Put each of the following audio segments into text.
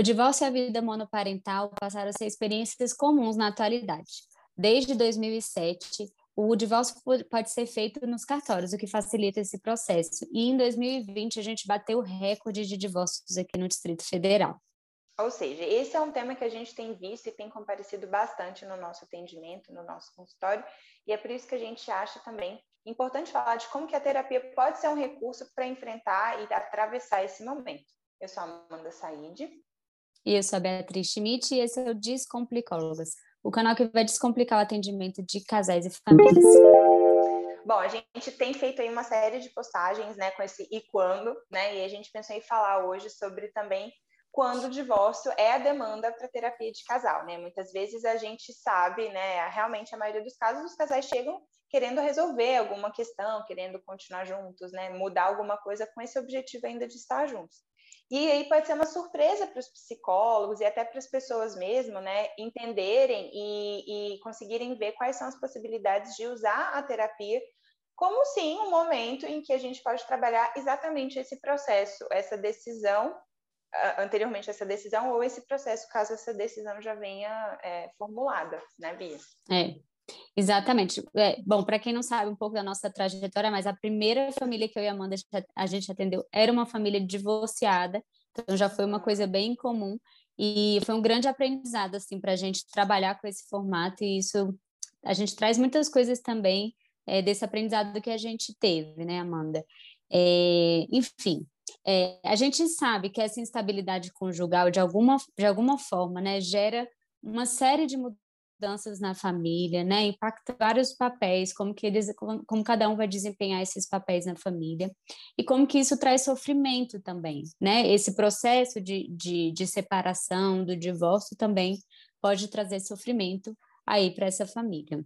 O divórcio e a vida monoparental passaram a ser experiências comuns na atualidade. Desde 2007, o divórcio pode ser feito nos cartórios, o que facilita esse processo. E em 2020 a gente bateu o recorde de divórcios aqui no Distrito Federal. Ou seja, esse é um tema que a gente tem visto e tem comparecido bastante no nosso atendimento, no nosso consultório, e é por isso que a gente acha também importante falar de como que a terapia pode ser um recurso para enfrentar e atravessar esse momento. Eu sou a Amanda Said. E eu sou a Beatriz Schmidt e esse é o Descomplicólogas, o canal que vai descomplicar o atendimento de casais e famílias. Bom, a gente tem feito aí uma série de postagens, né, com esse e quando, né, e a gente pensou em falar hoje sobre também quando o divórcio é a demanda para terapia de casal, né? Muitas vezes a gente sabe, né, realmente a maioria dos casos os casais chegam querendo resolver alguma questão, querendo continuar juntos, né, mudar alguma coisa com esse objetivo ainda de estar juntos. E aí pode ser uma surpresa para os psicólogos e até para as pessoas mesmo, né, entenderem e, e conseguirem ver quais são as possibilidades de usar a terapia como sim um momento em que a gente pode trabalhar exatamente esse processo, essa decisão anteriormente essa decisão ou esse processo, caso essa decisão já venha é, formulada, né, Bia? É, exatamente. É, bom, para quem não sabe um pouco da nossa trajetória, mas a primeira família que eu e a Amanda a gente atendeu era uma família divorciada, então já foi uma uhum. coisa bem comum e foi um grande aprendizado assim para a gente trabalhar com esse formato e isso a gente traz muitas coisas também é, desse aprendizado que a gente teve, né, Amanda? É, enfim, é, a gente sabe que essa instabilidade conjugal, de alguma, de alguma forma, né, gera uma série de mudanças na família, né, impacta vários papéis, como que eles, como, como, cada um vai desempenhar esses papéis na família, e como que isso traz sofrimento também, né, esse processo de, de, de separação, do divórcio também pode trazer sofrimento aí para essa família.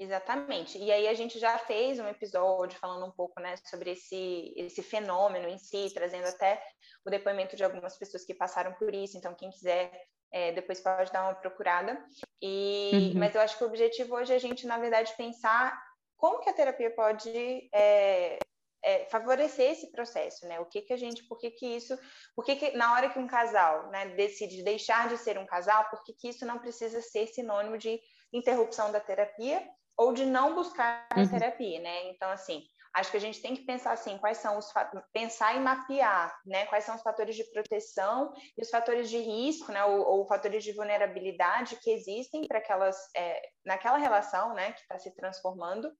Exatamente. E aí a gente já fez um episódio falando um pouco, né, sobre esse esse fenômeno em si, trazendo até o depoimento de algumas pessoas que passaram por isso. Então, quem quiser é, depois pode dar uma procurada. E, uhum. mas eu acho que o objetivo hoje é a gente, na verdade, pensar como que a terapia pode é, é, favorecer esse processo, né? O que que a gente, por que que isso, por que que na hora que um casal, né, decide deixar de ser um casal, por que que isso não precisa ser sinônimo de interrupção da terapia ou de não buscar a uhum. terapia, né? Então, assim, acho que a gente tem que pensar assim, quais são os pensar e mapear, né? Quais são os fatores de proteção e os fatores de risco, né? Ou, ou fatores de vulnerabilidade que existem para aquelas é, naquela relação, né? Que está se transformando.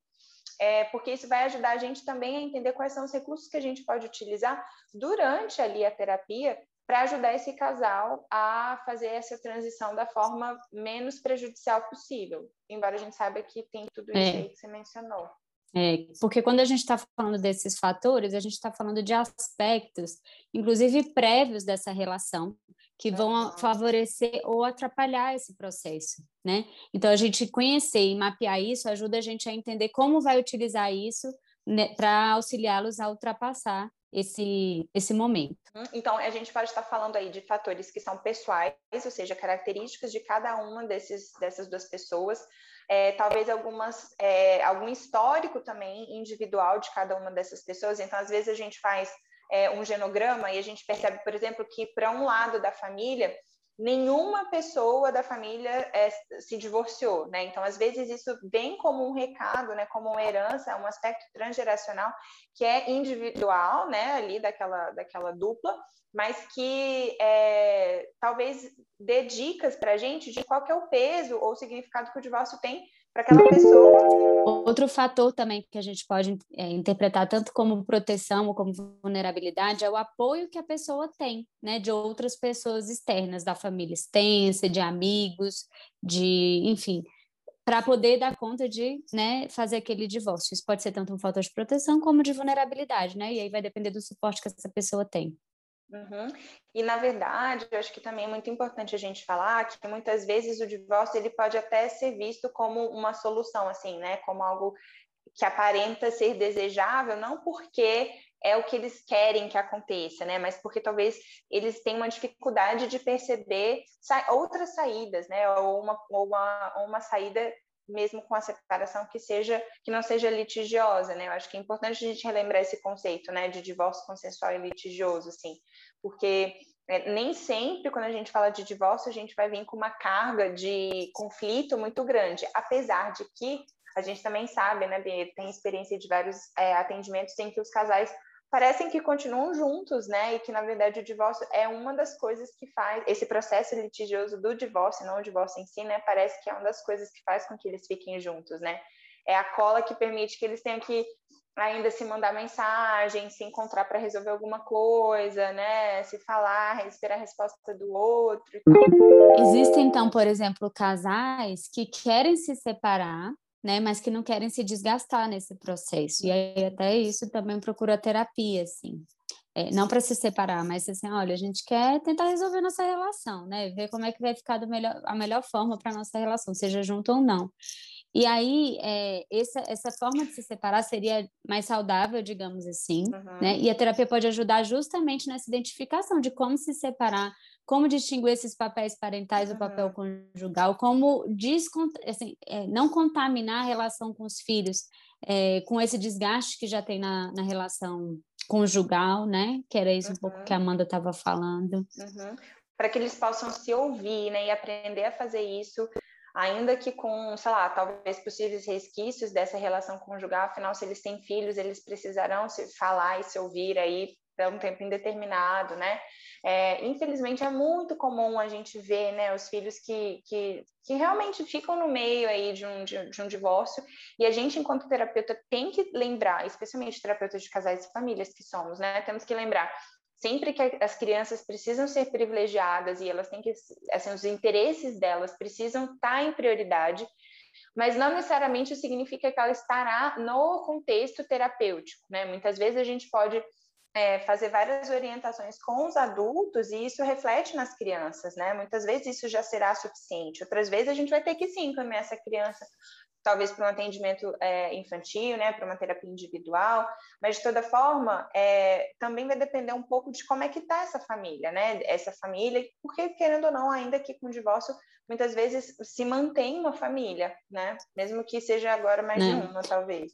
É, porque isso vai ajudar a gente também a entender quais são os recursos que a gente pode utilizar durante ali a terapia para ajudar esse casal a fazer essa transição da forma menos prejudicial possível, embora a gente saiba que tem tudo isso é. aí que você mencionou. É, porque quando a gente está falando desses fatores, a gente está falando de aspectos, inclusive prévios dessa relação, que vão favorecer ou atrapalhar esse processo, né? Então, a gente conhecer e mapear isso ajuda a gente a entender como vai utilizar isso né, para auxiliá-los a ultrapassar esse, esse momento. Uhum. Então, a gente pode estar falando aí de fatores que são pessoais, ou seja, características de cada uma desses, dessas duas pessoas, é, talvez algumas, é, algum histórico também individual de cada uma dessas pessoas. Então, às vezes a gente faz é, um genograma e a gente percebe, por exemplo, que para um lado da família nenhuma pessoa da família é, se divorciou, né? Então, às vezes, isso vem como um recado, né? Como uma herança, um aspecto transgeracional que é individual, né? Ali daquela, daquela dupla, mas que é, talvez dê dicas para a gente de qual é o peso ou significado que o divórcio tem para aquela pessoa. Outro fator também que a gente pode é, interpretar tanto como proteção ou como vulnerabilidade é o apoio que a pessoa tem, né, de outras pessoas externas da família extensa, de amigos, de, enfim, para poder dar conta de, né, fazer aquele divórcio. Isso pode ser tanto um fator de proteção como de vulnerabilidade, né? E aí vai depender do suporte que essa pessoa tem. Uhum. E na verdade, eu acho que também é muito importante a gente falar que muitas vezes o divórcio ele pode até ser visto como uma solução, assim, né? Como algo que aparenta ser desejável, não porque é o que eles querem que aconteça, né? Mas porque talvez eles tenham uma dificuldade de perceber outras saídas, né? Ou uma, ou uma, ou uma saída mesmo com a separação que seja que não seja litigiosa, né? Eu acho que é importante a gente relembrar esse conceito, né, de divórcio consensual e litigioso, assim, porque é, nem sempre, quando a gente fala de divórcio, a gente vai vir com uma carga de conflito muito grande, apesar de que a gente também sabe, né, tem experiência de vários é, atendimentos em que os casais parecem que continuam juntos, né? E que na verdade o divórcio é uma das coisas que faz esse processo litigioso do divórcio, não o divórcio em si, né? Parece que é uma das coisas que faz com que eles fiquem juntos, né? É a cola que permite que eles tenham que ainda se mandar mensagem, se encontrar para resolver alguma coisa, né? Se falar, esperar a resposta do outro. Existem então, por exemplo, casais que querem se separar né, mas que não querem se desgastar nesse processo. E aí até isso também procura terapia, assim. É, não para se separar, mas assim, olha, a gente quer tentar resolver nossa relação, né? Ver como é que vai ficar do melhor, a melhor forma para nossa relação, seja junto ou não. E aí, é, essa, essa forma de se separar seria mais saudável, digamos assim, uhum. né? E a terapia pode ajudar justamente nessa identificação de como se separar, como distinguir esses papéis parentais do papel conjugal, como assim, é, não contaminar a relação com os filhos é, com esse desgaste que já tem na, na, relação conjugal, né? Que era isso uhum. um pouco que a Amanda estava falando. Uhum. Para que eles possam se ouvir, né? E aprender a fazer isso, ainda que com, sei lá, talvez possíveis resquícios dessa relação conjugal, afinal, se eles têm filhos, eles precisarão se falar e se ouvir aí por um tempo indeterminado, né? É, infelizmente é muito comum a gente ver né, os filhos que, que, que realmente ficam no meio aí de um, de, de, um divórcio e a gente, enquanto terapeuta, tem que lembrar, especialmente terapeutas de casais e famílias que somos, né? Temos que lembrar sempre que as crianças precisam ser privilegiadas e elas têm que, assim, os interesses delas precisam estar em prioridade, mas não necessariamente significa que ela estará no contexto terapêutico, né? Muitas vezes a gente pode é, fazer várias orientações com os adultos e isso reflete nas crianças, né? Muitas vezes isso já será suficiente, outras vezes a gente vai ter que sim encaminhar essa criança talvez para um atendimento é, infantil, né, para uma terapia individual, mas de toda forma, é, também vai depender um pouco de como é que está essa família, né, essa família, porque querendo ou não, ainda que com o divórcio, muitas vezes se mantém uma família, né, mesmo que seja agora mais de né. uma, talvez.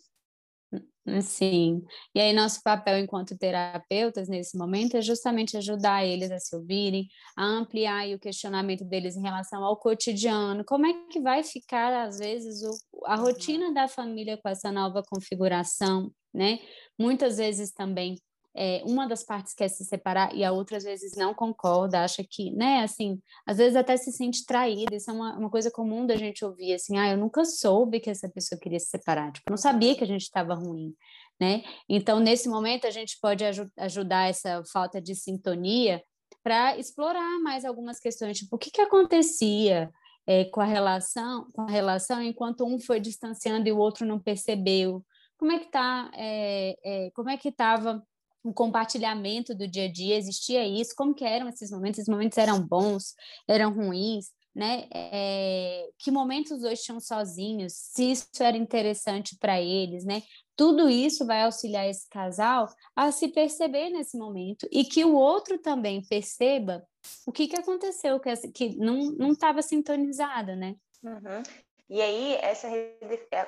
Sim. E aí, nosso papel enquanto terapeutas nesse momento é justamente ajudar eles a se ouvirem, a ampliar o questionamento deles em relação ao cotidiano. Como é que vai ficar, às vezes, o, a uhum. rotina da família com essa nova configuração, né? Muitas vezes também é, uma das partes quer se separar e a outra às vezes não concorda, acha que, né, assim, às vezes até se sente traída, isso é uma, uma coisa comum da gente ouvir, assim, ah, eu nunca soube que essa pessoa queria se separar, tipo, não sabia que a gente estava ruim, né? Então, nesse momento, a gente pode aj ajudar essa falta de sintonia para explorar mais algumas questões, tipo, o que que acontecia, é, com a relação, com a relação enquanto um foi distanciando e o outro não percebeu. Como é que tá, é, é, como é que estava um compartilhamento do dia a dia, existia isso, como que eram esses momentos, esses momentos eram bons, eram ruins, né? É, que momentos os dois tinham sozinhos, se isso era interessante para eles, né? Tudo isso vai auxiliar esse casal a se perceber nesse momento e que o outro também perceba o que, que aconteceu, que, que não estava sintonizado, né? Uhum. E aí, essa,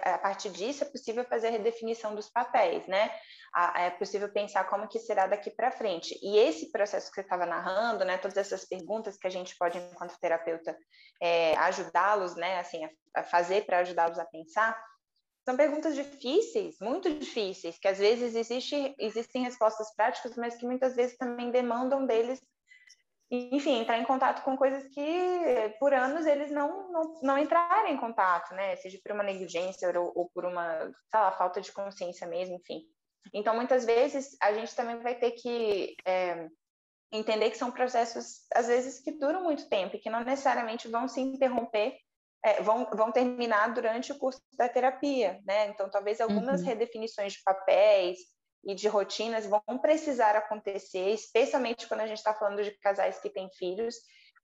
a partir disso, é possível fazer a redefinição dos papéis, né? É possível pensar como que será daqui para frente. E esse processo que você estava narrando, né? Todas essas perguntas que a gente pode, enquanto terapeuta, é, ajudá-los, né? Assim, a fazer para ajudá-los a pensar, são perguntas difíceis, muito difíceis, que às vezes existe, existem respostas práticas, mas que muitas vezes também demandam deles enfim, entrar em contato com coisas que por anos eles não, não, não entraram em contato, né? Seja por uma negligência ou, ou por uma, sei lá, falta de consciência mesmo, enfim. Então, muitas vezes, a gente também vai ter que é, entender que são processos, às vezes, que duram muito tempo e que não necessariamente vão se interromper, é, vão, vão terminar durante o curso da terapia, né? Então, talvez algumas uhum. redefinições de papéis, e de rotinas vão precisar acontecer, especialmente quando a gente está falando de casais que têm filhos,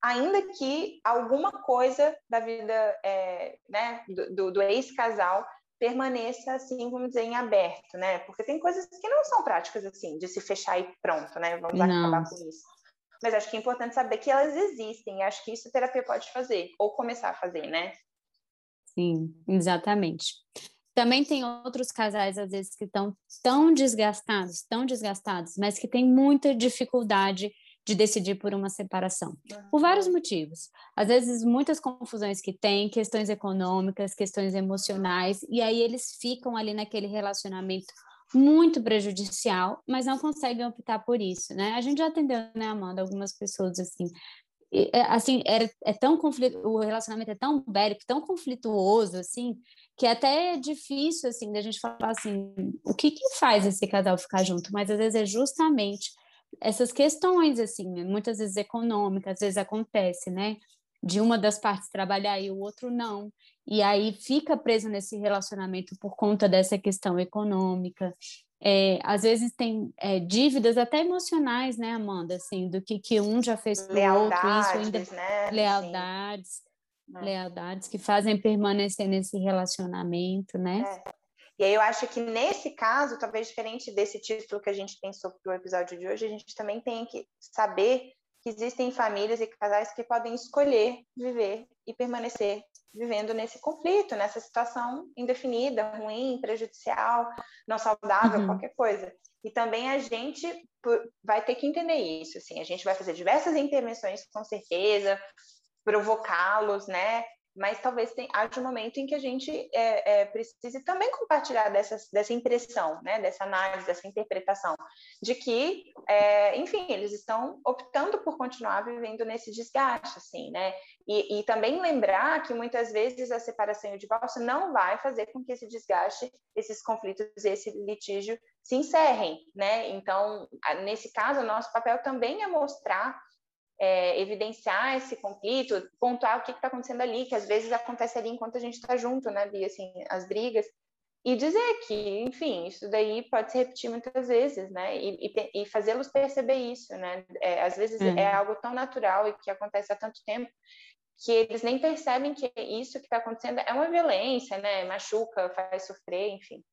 ainda que alguma coisa da vida é, né, do, do ex-casal permaneça assim, vamos dizer, em aberto, né? Porque tem coisas que não são práticas assim, de se fechar e pronto, né? Vamos não. acabar com isso. Mas acho que é importante saber que elas existem, acho que isso a terapia pode fazer, ou começar a fazer, né? Sim, exatamente. Também tem outros casais, às vezes, que estão tão desgastados, tão desgastados, mas que têm muita dificuldade de decidir por uma separação? Por vários motivos. Às vezes, muitas confusões que tem, questões econômicas, questões emocionais, e aí eles ficam ali naquele relacionamento muito prejudicial, mas não conseguem optar por isso, né? A gente já atendeu, né, Amanda, algumas pessoas assim, assim, era, é tão conflito, o relacionamento é tão bélico, tão conflituoso, assim, que é até difícil, assim, da gente falar assim, o que que faz esse casal ficar junto? Mas às vezes é justamente essas questões, assim, muitas vezes econômicas, às vezes acontece, né? De uma das partes trabalhar e o outro não. E aí fica preso nesse relacionamento por conta dessa questão econômica. É, às vezes tem é, dívidas até emocionais, né, Amanda? Assim, do que, que um já fez para o outro, isso ainda né? lealdades, Sim. lealdades que fazem permanecer nesse relacionamento, né? É. E aí eu acho que nesse caso, talvez diferente desse título que a gente pensou para o episódio de hoje, a gente também tem que saber que existem famílias e casais que podem escolher viver e permanecer vivendo nesse conflito, nessa situação indefinida, ruim, prejudicial, não saudável, uhum. qualquer coisa. E também a gente vai ter que entender isso, assim, a gente vai fazer diversas intervenções, com certeza, provocá-los, né, mas talvez tenha, haja um momento em que a gente é, é, precise também compartilhar dessa, dessa impressão, né, dessa análise, dessa interpretação, de que, é, enfim, eles estão optando por continuar vivendo nesse desgaste, assim, né, e, e, também lembrar que muitas vezes a separação e o divórcio não vai fazer com que esse desgaste, esses conflitos, esse litígio se encerrem, né, então, nesse caso, o nosso papel também é mostrar é, evidenciar esse conflito, pontuar o que está acontecendo ali, que às vezes acontece ali enquanto a gente está junto, né, Bia, assim, as brigas, e dizer que, enfim, isso daí pode se repetir muitas vezes, né, e, e, e fazê-los perceber isso, né, é, às vezes é. é algo tão natural e que acontece há tanto tempo que eles nem percebem que isso que está acontecendo é uma violência, né, machuca, faz sofrer, enfim.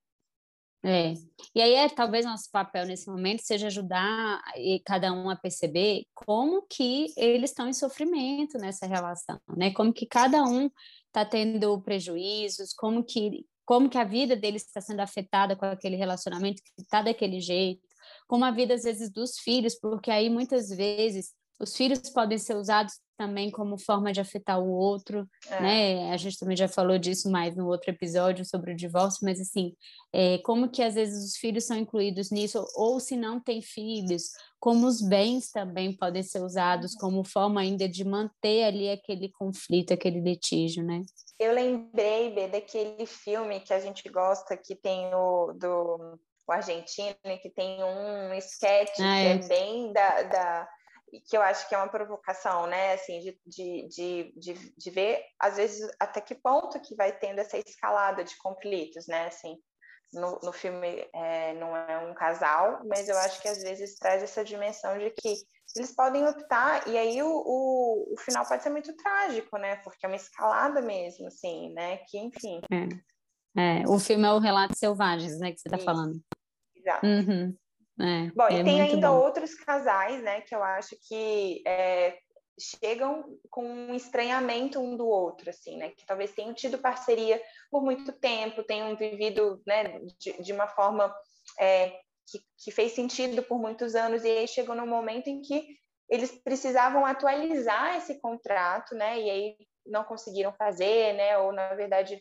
É. E aí é talvez nosso papel nesse momento seja ajudar cada um a perceber como que eles estão em sofrimento nessa relação, né? Como que cada um está tendo prejuízos, como que como que a vida deles está sendo afetada com aquele relacionamento que está daquele jeito, como a vida às vezes dos filhos, porque aí muitas vezes os filhos podem ser usados também como forma de afetar o outro, é. né? A gente também já falou disso mais no outro episódio sobre o divórcio, mas assim, é, como que às vezes os filhos são incluídos nisso, ou se não tem filhos, como os bens também podem ser usados como forma ainda de manter ali aquele conflito, aquele litígio, né? Eu lembrei Bê, daquele filme que a gente gosta, que tem o do o argentino, que tem um sketch ah, é. que é bem da, da que eu acho que é uma provocação, né, assim, de, de, de, de, de ver, às vezes, até que ponto que vai tendo essa escalada de conflitos, né, assim, no, no filme é, não é um casal, mas eu acho que às vezes traz essa dimensão de que eles podem optar, e aí o, o, o final pode ser muito trágico, né, porque é uma escalada mesmo, assim, né, que, enfim... É, é o filme é o Relatos Selvagens, né, que você está falando. Exato. Uhum. É, bom, é e tem ainda bom. outros casais, né, que eu acho que é, chegam com um estranhamento um do outro, assim, né, que talvez tenham tido parceria por muito tempo, tenham vivido, né, de, de uma forma é, que, que fez sentido por muitos anos, e aí chegou no momento em que eles precisavam atualizar esse contrato, né, e aí não conseguiram fazer, né, ou na verdade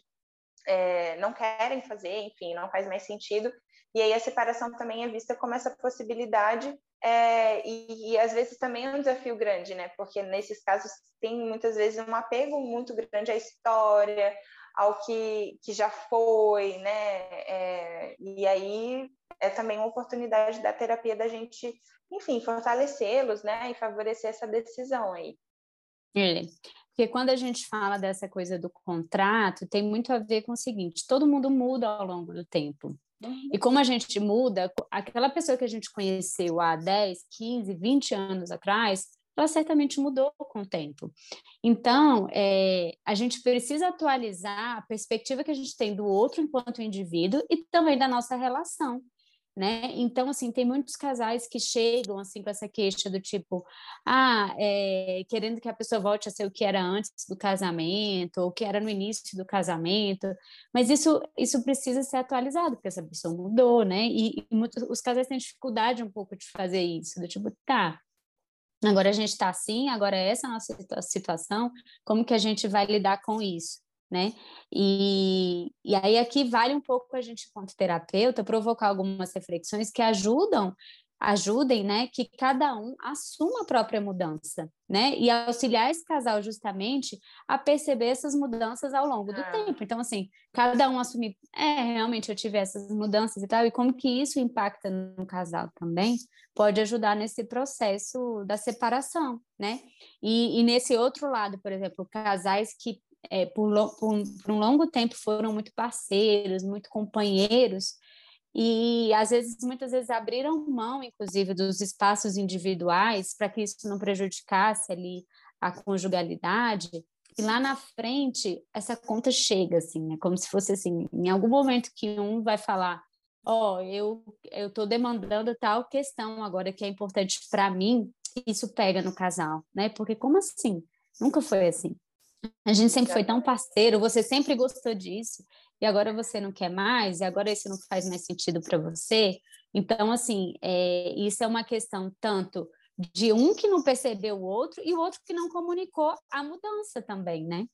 é, não querem fazer, enfim, não faz mais sentido. E aí a separação também é vista como essa possibilidade é, e, e, às vezes também é um desafio grande, né? Porque nesses casos tem muitas vezes um apego muito grande à história, ao que, que já foi, né? É, e aí é também uma oportunidade da terapia da gente, enfim, fortalecê-los, né? E favorecer essa decisão aí. É. Porque quando a gente fala dessa coisa do contrato, tem muito a ver com o seguinte: todo mundo muda ao longo do tempo. E como a gente muda, aquela pessoa que a gente conheceu há 10, 15, 20 anos atrás, ela certamente mudou com o tempo. Então, é, a gente precisa atualizar a perspectiva que a gente tem do outro enquanto indivíduo e também da nossa relação né? Então, assim, tem muitos casais que chegam, assim, com essa queixa do tipo, ah, é, querendo que a pessoa volte a ser o que era antes do casamento, ou o que era no início do casamento, mas isso, isso precisa ser atualizado, porque essa pessoa mudou, né? E, e muitos, os casais têm dificuldade um pouco de fazer isso, do tipo, tá, agora a gente está assim, agora é essa a nossa situação, como que a gente vai lidar com isso? Né? E, e aí aqui vale um pouco a gente, enquanto terapeuta, provocar algumas reflexões que ajudam ajudem, né, que cada um assuma a própria mudança, né, e auxiliar esse casal justamente a perceber essas mudanças ao longo do ah. tempo. Então, assim, cada um assumir, é, realmente eu tive essas mudanças e tal, e como que isso impacta no casal também, pode ajudar nesse processo da separação, né? E, e nesse outro lado, por exemplo, casais que é, por, por, por um longo tempo foram muito parceiros, muito companheiros, e às vezes, muitas vezes abriram mão, inclusive, dos espaços individuais para que isso não prejudicasse ali a conjugalidade. E lá na frente, essa conta chega, assim, é como se fosse assim, em algum momento que um vai falar, ó, oh, eu eu estou demandando tal questão agora que é importante para mim, isso pega no casal, né? Porque como assim? Nunca foi assim. A gente sempre foi tão parceiro, você sempre gostou disso e agora você não quer mais, e agora isso não faz mais sentido para você. Então, assim, é, isso é uma questão tanto de um que não percebeu o outro e o outro que não comunicou a mudança também, né?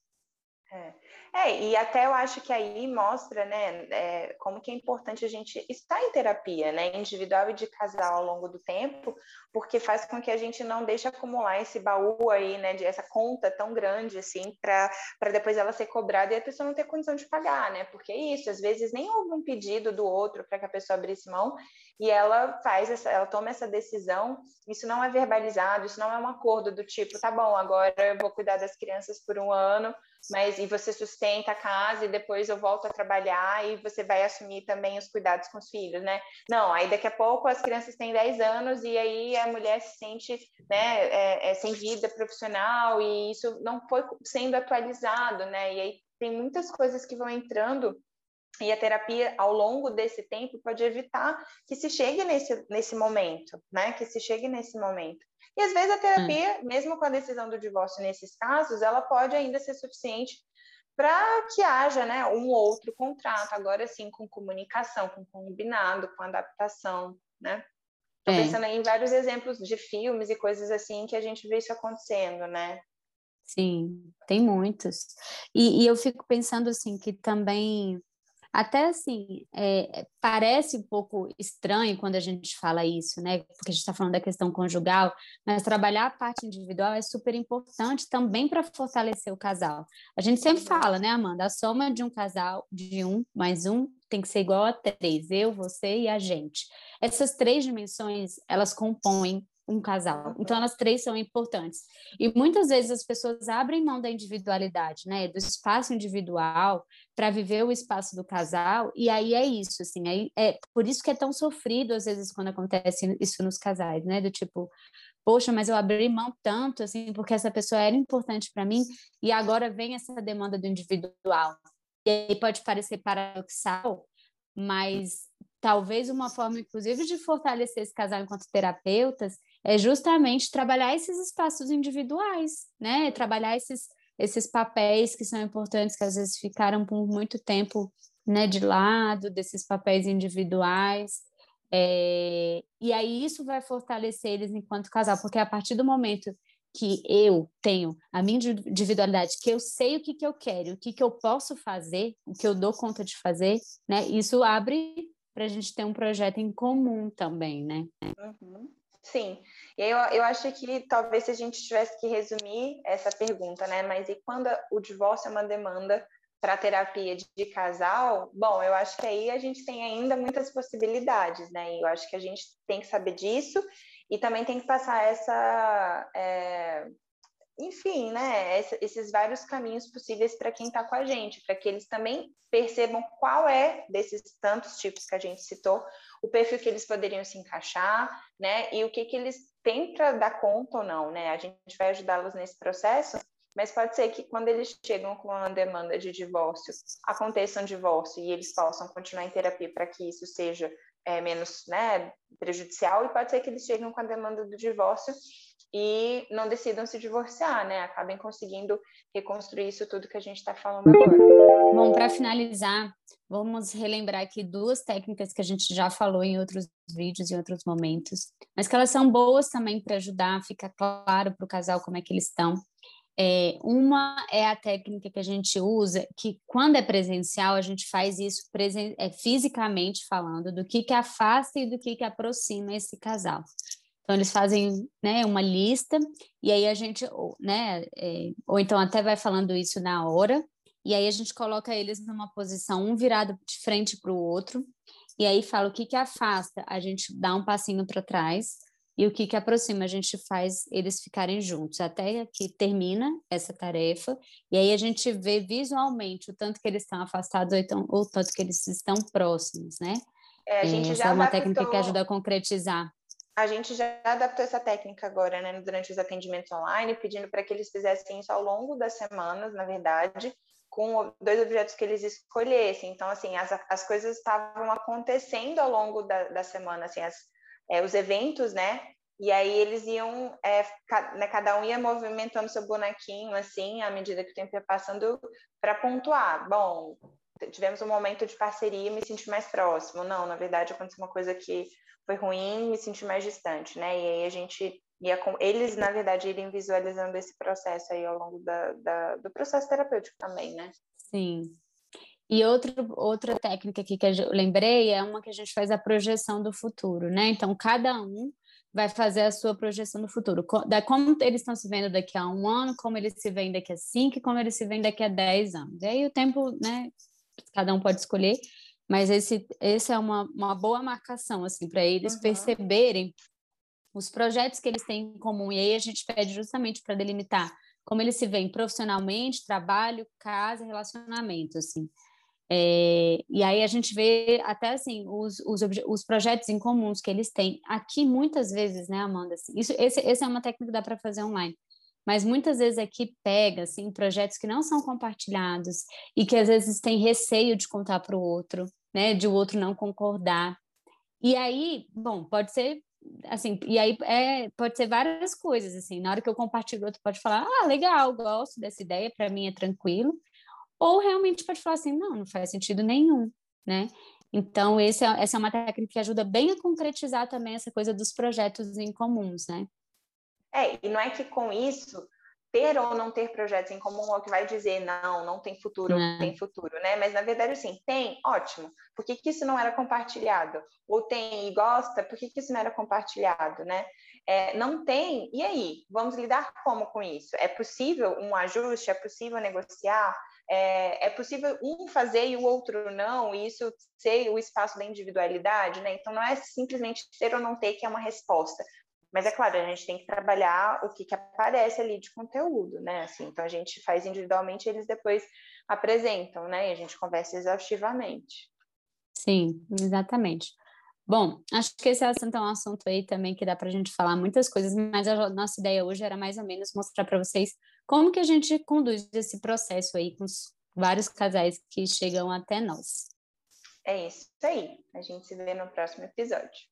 É. é, e até eu acho que aí mostra, né, é, como que é importante a gente estar em terapia, né, individual e de casal ao longo do tempo, porque faz com que a gente não deixe acumular esse baú aí, né, de essa conta tão grande, assim, para depois ela ser cobrada e a pessoa não ter condição de pagar, né, porque é isso, às vezes nem houve um pedido do outro para que a pessoa abrisse mão e ela faz essa, ela toma essa decisão, isso não é verbalizado, isso não é um acordo do tipo, tá bom, agora eu vou cuidar das crianças por um ano, mas e você sustenta a casa e depois eu volto a trabalhar e você vai assumir também os cuidados com os filhos, né? Não, aí daqui a pouco as crianças têm 10 anos e aí a mulher se sente né, é, é, sem vida profissional e isso não foi sendo atualizado, né? E aí tem muitas coisas que vão entrando e a terapia, ao longo desse tempo, pode evitar que se chegue nesse, nesse momento, né? Que se chegue nesse momento. E às vezes a terapia, hum. mesmo com a decisão do divórcio nesses casos, ela pode ainda ser suficiente para que haja né, um outro contrato, agora sim, com comunicação, com combinado, com adaptação, né? Estou é. pensando em vários exemplos de filmes e coisas assim que a gente vê isso acontecendo, né? Sim, tem muitos. E, e eu fico pensando assim que também até assim, é, parece um pouco estranho quando a gente fala isso, né? Porque a gente está falando da questão conjugal, mas trabalhar a parte individual é super importante também para fortalecer o casal. A gente sempre fala, né, Amanda? A soma de um casal, de um mais um, tem que ser igual a três: eu, você e a gente. Essas três dimensões, elas compõem um casal. Então, elas três são importantes. E muitas vezes as pessoas abrem mão da individualidade, né, do espaço individual para viver o espaço do casal. E aí é isso, assim, aí é por isso que é tão sofrido às vezes quando acontece isso nos casais, né, do tipo, poxa, mas eu abri mão tanto, assim, porque essa pessoa era importante para mim e agora vem essa demanda do individual. E aí pode parecer paradoxal, mas talvez uma forma, inclusive, de fortalecer esse casal enquanto terapeutas é justamente trabalhar esses espaços individuais, né? Trabalhar esses, esses papéis que são importantes, que às vezes ficaram por muito tempo né, de lado, desses papéis individuais. É, e aí isso vai fortalecer eles enquanto casal, porque a partir do momento que eu tenho a minha individualidade, que eu sei o que, que eu quero, o que, que eu posso fazer, o que eu dou conta de fazer, né? Isso abre para a gente ter um projeto em comum também, né? Uhum. Sim, eu, eu acho que talvez se a gente tivesse que resumir essa pergunta, né? Mas e quando o divórcio é uma demanda para terapia de, de, casal? Bom, eu acho que aí a gente tem ainda muitas possibilidades, né? E eu acho que a gente tem que saber disso e também tem que passar essa. É, enfim, né? esses vários caminhos possíveis para quem está com a gente, para que eles também percebam qual é desses tantos tipos que a gente citou, o perfil que eles poderiam se encaixar, né? E o que, que eles têm para dar conta ou não, né? A gente vai ajudá-los nesse processo, mas pode ser que quando eles chegam com uma demanda de divórcio, aconteça um divórcio e eles possam continuar em terapia para que isso seja é, menos né, prejudicial, e pode ser que eles cheguem com a demanda do divórcio e não decidam se divorciar, né? Acabem conseguindo reconstruir isso tudo que a gente está falando agora. Bom, para finalizar, vamos relembrar aqui duas técnicas que a gente já falou em outros vídeos, em outros momentos, mas que elas são boas também para ajudar, fica claro para o casal como é que eles estão. É, uma é a técnica que a gente usa, que quando é presencial, a gente faz isso presen é, fisicamente falando, do que, que afasta e do que, que aproxima esse casal. Então, eles fazem né, uma lista, e aí a gente, né, é, ou então até vai falando isso na hora, e aí a gente coloca eles numa posição, um virado de frente para o outro, e aí fala o que, que afasta, a gente dá um passinho para trás, e o que, que aproxima, a gente faz eles ficarem juntos, até que termina essa tarefa, e aí a gente vê visualmente o tanto que eles estão afastados ou, então, ou o tanto que eles estão próximos, né? É, a gente já é uma técnica que ajuda a concretizar a gente já adaptou essa técnica agora, né, durante os atendimentos online, pedindo para que eles fizessem isso ao longo das semanas, na verdade, com dois objetos que eles escolhessem. Então, assim, as, as coisas estavam acontecendo ao longo da, da semana, assim, as, é, os eventos, né? E aí eles iam, é, né, cada um ia movimentando seu bonequinho, assim, à medida que o tempo ia passando, para pontuar. Bom, tivemos um momento de parceria me senti mais próximo. Não, na verdade, aconteceu uma coisa que foi ruim, me senti mais distante, né? E aí a gente ia com eles, na verdade, irem visualizando esse processo aí ao longo da, da, do processo terapêutico também, né? Sim. E outro, outra técnica aqui que eu lembrei é uma que a gente faz a projeção do futuro, né? Então, cada um vai fazer a sua projeção do futuro. Como eles estão se vendo daqui a um ano, como eles se veem daqui a cinco, como eles se veem daqui a dez anos. E aí o tempo, né? Cada um pode escolher, mas esse, esse é uma, uma boa marcação, assim, para eles uhum. perceberem os projetos que eles têm em comum. E aí a gente pede justamente para delimitar como eles se veem profissionalmente, trabalho, casa, relacionamento, assim. É, e aí a gente vê até assim os, os, os, projetos em comuns que eles têm aqui muitas vezes, né, Amanda? Assim, isso, esse, esse é uma técnica que dá para fazer online mas muitas vezes aqui pega assim projetos que não são compartilhados e que às vezes tem receio de contar para o outro, né, de o outro não concordar. E aí, bom, pode ser assim, e aí é, pode ser várias coisas assim. Na hora que eu compartilho, o outro pode falar: "Ah, legal, gosto dessa ideia, para mim é tranquilo". Ou realmente pode falar assim: "Não, não faz sentido nenhum", né? Então, é, essa é uma técnica que ajuda bem a concretizar também essa coisa dos projetos em comuns, né? É, e não é que com isso ter ou não ter projetos em comum é o que vai dizer não, não tem futuro, não é. tem futuro, né? Mas na verdade, assim, tem, ótimo. Por que, que isso não era compartilhado? Ou tem e gosta, por que, que isso não era compartilhado, né? É, não tem, e aí? Vamos lidar como com isso? É possível um ajuste? É possível negociar? É, é possível um fazer e o outro não, e isso ser o espaço da individualidade, né? Então não é simplesmente ter ou não ter que é uma resposta, mas é claro, a gente tem que trabalhar o que, que aparece ali de conteúdo, né? Assim, então a gente faz individualmente, eles depois apresentam, né? E a gente conversa exaustivamente. Sim, exatamente. Bom, acho que esse assunto é um assunto aí também que dá para a gente falar muitas coisas, mas a nossa ideia hoje era mais ou menos mostrar para vocês como que a gente conduz esse processo aí com os vários casais que chegam até nós. É isso aí. A gente se vê no próximo episódio.